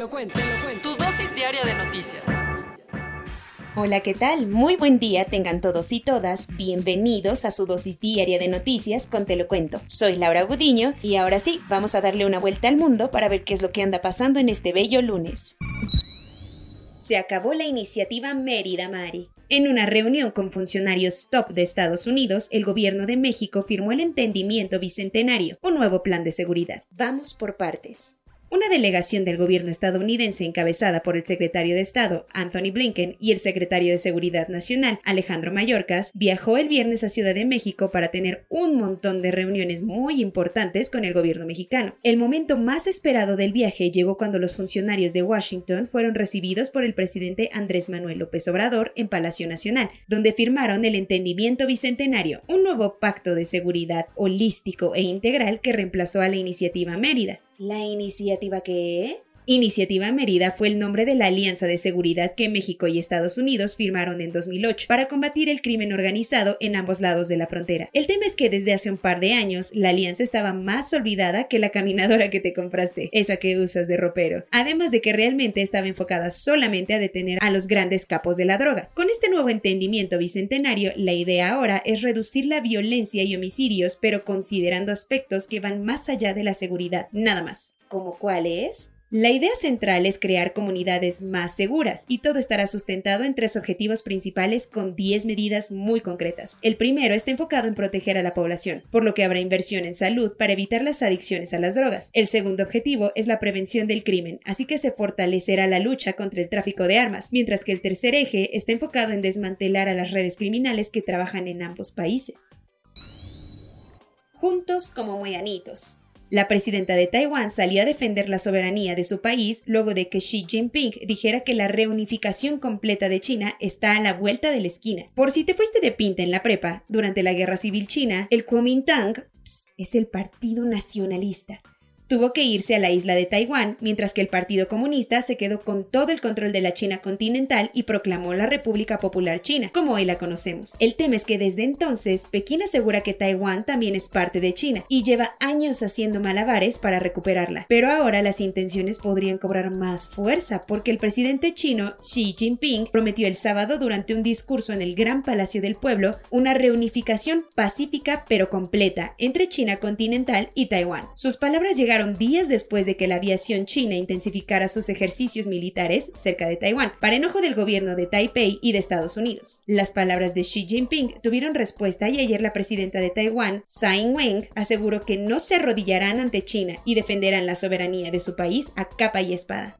Te lo cuento, te lo cuento. Tu dosis diaria de noticias. Hola, ¿qué tal? Muy buen día tengan todos y todas. Bienvenidos a su dosis diaria de noticias con Te lo cuento. Soy Laura Gudiño y ahora sí, vamos a darle una vuelta al mundo para ver qué es lo que anda pasando en este bello lunes. Se acabó la iniciativa Mérida Mari. En una reunión con funcionarios top de Estados Unidos, el gobierno de México firmó el entendimiento bicentenario, un nuevo plan de seguridad. Vamos por partes. Una delegación del gobierno estadounidense encabezada por el secretario de Estado, Anthony Blinken, y el secretario de Seguridad Nacional, Alejandro Mayorkas, viajó el viernes a Ciudad de México para tener un montón de reuniones muy importantes con el gobierno mexicano. El momento más esperado del viaje llegó cuando los funcionarios de Washington fueron recibidos por el presidente Andrés Manuel López Obrador en Palacio Nacional, donde firmaron el entendimiento bicentenario, un nuevo pacto de seguridad holístico e integral que reemplazó a la iniciativa Mérida. ¿La iniciativa qué? Iniciativa Mérida fue el nombre de la alianza de seguridad que México y Estados Unidos firmaron en 2008 para combatir el crimen organizado en ambos lados de la frontera. El tema es que desde hace un par de años la alianza estaba más olvidada que la caminadora que te compraste, esa que usas de ropero, además de que realmente estaba enfocada solamente a detener a los grandes capos de la droga. Con este nuevo entendimiento bicentenario, la idea ahora es reducir la violencia y homicidios, pero considerando aspectos que van más allá de la seguridad, nada más. ¿Cómo cuáles? La idea central es crear comunidades más seguras y todo estará sustentado en tres objetivos principales con 10 medidas muy concretas. El primero está enfocado en proteger a la población, por lo que habrá inversión en salud para evitar las adicciones a las drogas. El segundo objetivo es la prevención del crimen, así que se fortalecerá la lucha contra el tráfico de armas, mientras que el tercer eje está enfocado en desmantelar a las redes criminales que trabajan en ambos países. Juntos como moyanitos. La presidenta de Taiwán salió a defender la soberanía de su país luego de que Xi Jinping dijera que la reunificación completa de China está a la vuelta de la esquina. Por si te fuiste de pinta en la prepa, durante la Guerra Civil China, el Kuomintang es el Partido Nacionalista tuvo que irse a la isla de Taiwán, mientras que el Partido Comunista se quedó con todo el control de la China continental y proclamó la República Popular China, como hoy la conocemos. El tema es que desde entonces Pekín asegura que Taiwán también es parte de China y lleva años haciendo malabares para recuperarla. Pero ahora las intenciones podrían cobrar más fuerza porque el presidente chino Xi Jinping prometió el sábado durante un discurso en el Gran Palacio del Pueblo una reunificación pacífica pero completa entre China continental y Taiwán. Sus palabras llegaron días después de que la aviación china intensificara sus ejercicios militares cerca de Taiwán, para enojo del gobierno de Taipei y de Estados Unidos. Las palabras de Xi Jinping tuvieron respuesta y ayer la presidenta de Taiwán, Tsai Ing-wen, aseguró que no se arrodillarán ante China y defenderán la soberanía de su país a capa y espada.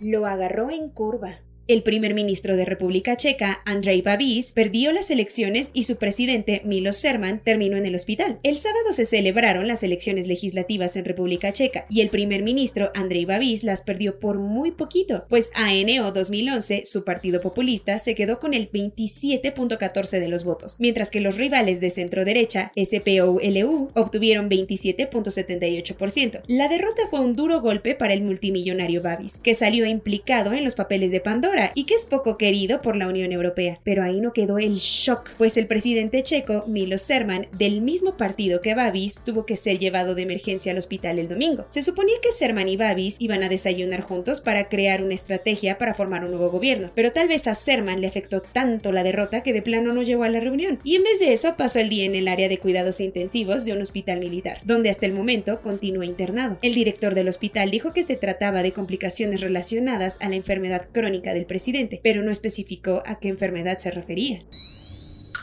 Lo agarró en curva. El primer ministro de República Checa, Andrei Babis, perdió las elecciones y su presidente, Milos Serman, terminó en el hospital. El sábado se celebraron las elecciones legislativas en República Checa y el primer ministro, Andrei Babis, las perdió por muy poquito, pues ANO 2011, su partido populista, se quedó con el 27.14 de los votos, mientras que los rivales de centro derecha, SPOLU, obtuvieron 27.78%. La derrota fue un duro golpe para el multimillonario Babis, que salió implicado en los papeles de Pandora Y que es poco querido por la Unión Europea. Pero ahí no quedó el shock, pues el presidente checo, Milo Serman, del mismo partido que Babis, tuvo que ser llevado de emergencia al hospital el domingo. Se suponía que Serman y Babis iban a desayunar juntos para crear una estrategia para formar un nuevo gobierno, pero tal vez a Serman le afectó tanto la derrota que de plano no llegó a la reunión, y en vez de eso pasó el día en el área de cuidados intensivos de un hospital militar, donde hasta el momento continúa internado. El director del hospital dijo que se trataba de complicaciones relacionadas a la enfermedad crónica del presidente, pero no especificó a qué enfermedad se refería.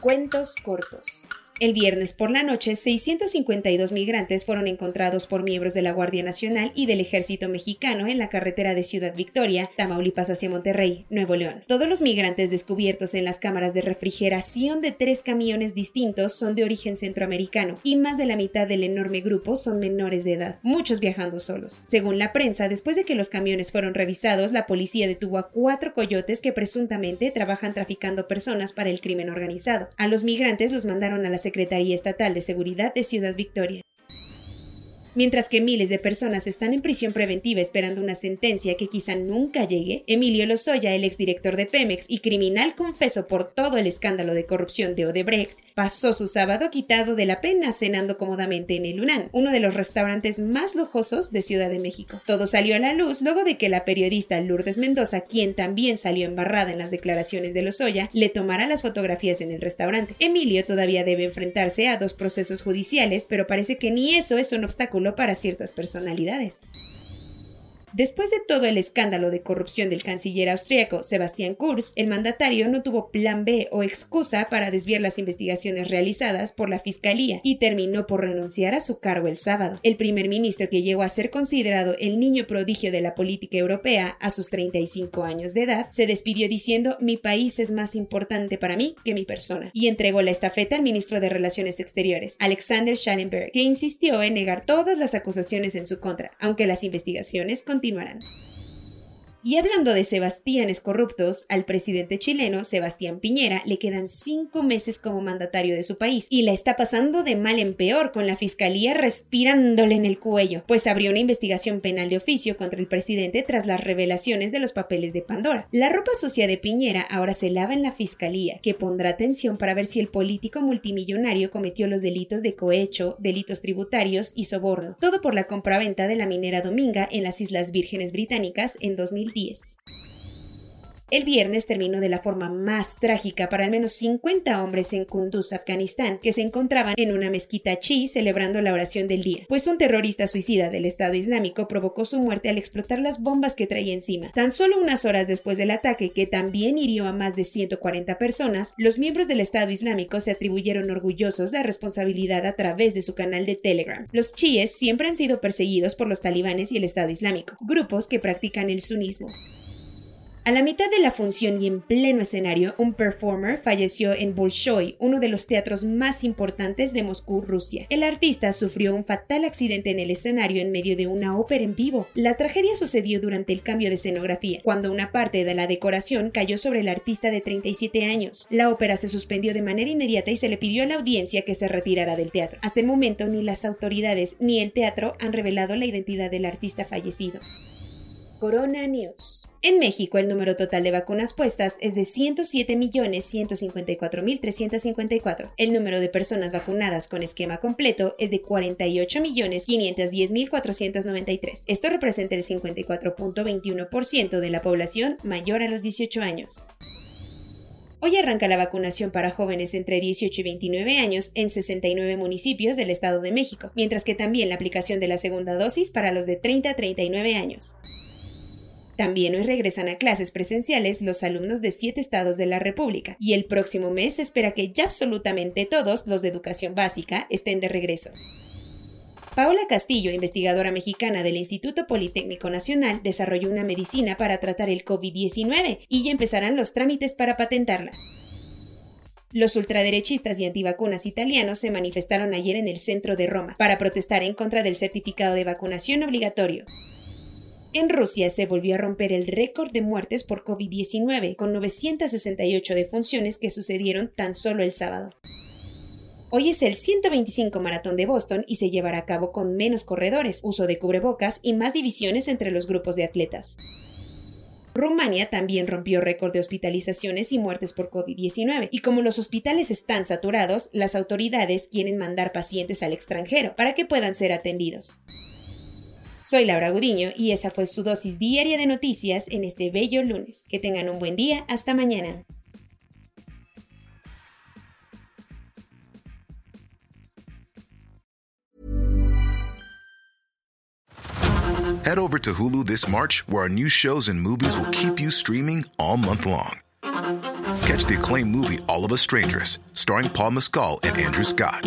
Cuentos cortos. El viernes por la noche, 652 migrantes fueron encontrados por miembros de la Guardia Nacional y del Ejército Mexicano en la carretera de Ciudad Victoria, Tamaulipas hacia Monterrey, Nuevo León. Todos los migrantes descubiertos en las cámaras de refrigeración de tres camiones distintos son de origen centroamericano y más de la mitad del enorme grupo son menores de edad, muchos viajando solos. Según la prensa, después de que los camiones fueron revisados, la policía detuvo a cuatro coyotes que presuntamente trabajan traficando personas para el crimen organizado. A los migrantes los mandaron a la Secretaría Estatal de Seguridad de Ciudad Victoria. Mientras que miles de personas están en prisión preventiva esperando una sentencia que quizá nunca llegue, Emilio Lozoya, el exdirector de Pemex y criminal confeso por todo el escándalo de corrupción de Odebrecht, pasó su sábado quitado de la pena cenando cómodamente en el UNAN, uno de los restaurantes más lujosos de Ciudad de México. Todo salió a la luz luego de que la periodista Lourdes Mendoza, quien también salió embarrada en las declaraciones de Lozoya, le tomara las fotografías en el restaurante. Emilio todavía debe enfrentarse a dos procesos judiciales, pero parece que ni eso es un obstáculo para ciertas personalidades. Después de todo el escándalo de corrupción del canciller austriaco Sebastian Kurz, el mandatario no tuvo plan B o excusa para desviar las investigaciones realizadas por la Fiscalía y terminó por renunciar a su cargo el sábado. El primer ministro que llegó a ser considerado el niño prodigio de la política europea a sus 35 años de edad, se despidió diciendo mi país es más importante para mí que mi persona y entregó la estafeta al ministro de Relaciones Exteriores, Alexander Schallenberg, que insistió en negar todas las acusaciones en su contra, aunque las investigaciones from Pinvaran. Y hablando de Sebastianes corruptos, al presidente chileno Sebastián Piñera le quedan cinco meses como mandatario de su país y la está pasando de mal en peor con la fiscalía respirándole en el cuello, pues abrió una investigación penal de oficio contra el presidente tras las revelaciones de los papeles de Pandora. La ropa sucia de Piñera ahora se lava en la fiscalía, que pondrá atención para ver si el político multimillonario cometió los delitos de cohecho, delitos tributarios y soborno, todo por la compraventa de la minera Dominga en las Islas Vírgenes Británicas en 2000 10. El viernes terminó de la forma más trágica para al menos 50 hombres en Kunduz, Afganistán, que se encontraban en una mezquita chi celebrando la oración del día, pues un terrorista suicida del Estado Islámico provocó su muerte al explotar las bombas que traía encima. Tan solo unas horas después del ataque, que también hirió a más de 140 personas, los miembros del Estado Islámico se atribuyeron orgullosos la responsabilidad a través de su canal de Telegram. Los chiíes siempre han sido perseguidos por los talibanes y el Estado Islámico, grupos que practican el sunismo. A la mitad de la función y en pleno escenario, un performer falleció en Bolshoi, uno de los teatros más importantes de Moscú, Rusia. El artista sufrió un fatal accidente en el escenario en medio de una ópera en vivo. La tragedia sucedió durante el cambio de escenografía, cuando una parte de la decoración cayó sobre el artista de 37 años. La ópera se suspendió de manera inmediata y se le pidió a la audiencia que se retirara del teatro. Hasta el momento ni las autoridades ni el teatro han revelado la identidad del artista fallecido. Corona News. En México, el número total de vacunas puestas es de 107.154.354. El número de personas vacunadas con esquema completo es de 48.510.493. Esto representa el 54.21% de la población mayor a los 18 años. Hoy arranca la vacunación para jóvenes entre 18 y 29 años en 69 municipios del Estado de México, mientras que también la aplicación de la segunda dosis para los de 30 a 39 años. También hoy regresan a clases presenciales los alumnos de siete estados de la República y el próximo mes espera que ya absolutamente todos los de educación básica estén de regreso. Paola Castillo, investigadora mexicana del Instituto Politécnico Nacional, desarrolló una medicina para tratar el COVID-19 y ya empezarán los trámites para patentarla. Los ultraderechistas y antivacunas italianos se manifestaron ayer en el centro de Roma para protestar en contra del certificado de vacunación obligatorio. En Rusia se volvió a romper el récord de muertes por COVID-19, con 968 defunciones que sucedieron tan solo el sábado. Hoy es el 125 Maratón de Boston y se llevará a cabo con menos corredores, uso de cubrebocas y más divisiones entre los grupos de atletas. Rumania también rompió récord de hospitalizaciones y muertes por COVID-19, y como los hospitales están saturados, las autoridades quieren mandar pacientes al extranjero para que puedan ser atendidos. Soy Laura Gudiño y esa fue su dosis diaria de noticias en este bello lunes. Que tengan un buen día, hasta mañana. Head over to Hulu this March, where our new shows and movies will keep you streaming all month long. Catch the acclaimed movie All of Us Strangers, starring Paul Mescal and Andrew Scott.